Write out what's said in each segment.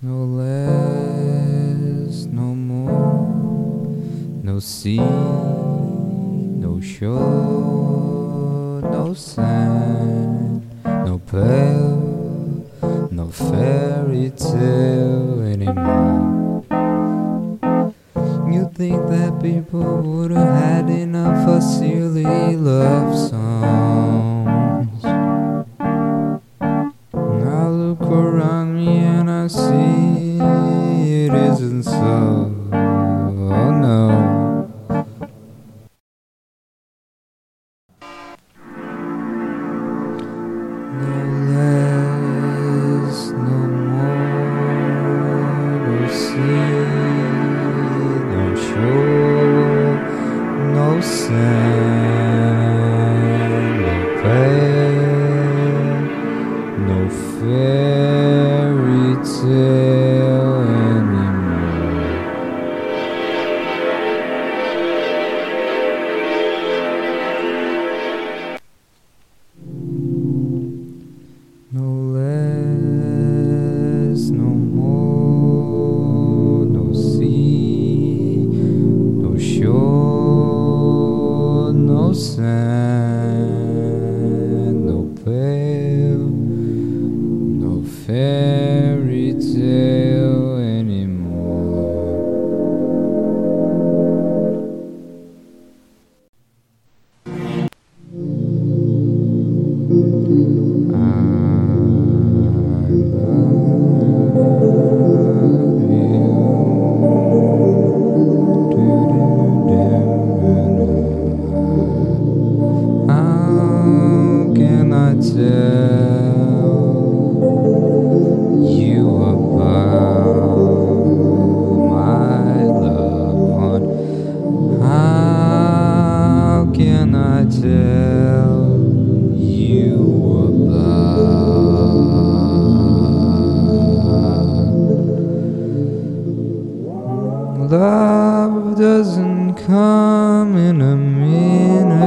No less, no more, no sea, no shore, no sand, no pale, no fairy tale anymore. You think that people would have had enough of silly love songs? See it isn't so. Oh no. No fairy How can I tell come in a minute?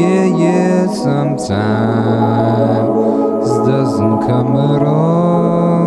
Yeah, yeah, sometimes doesn't come at all.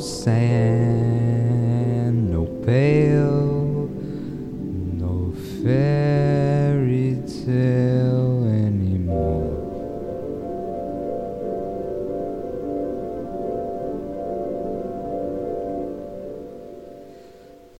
Sand, no pale,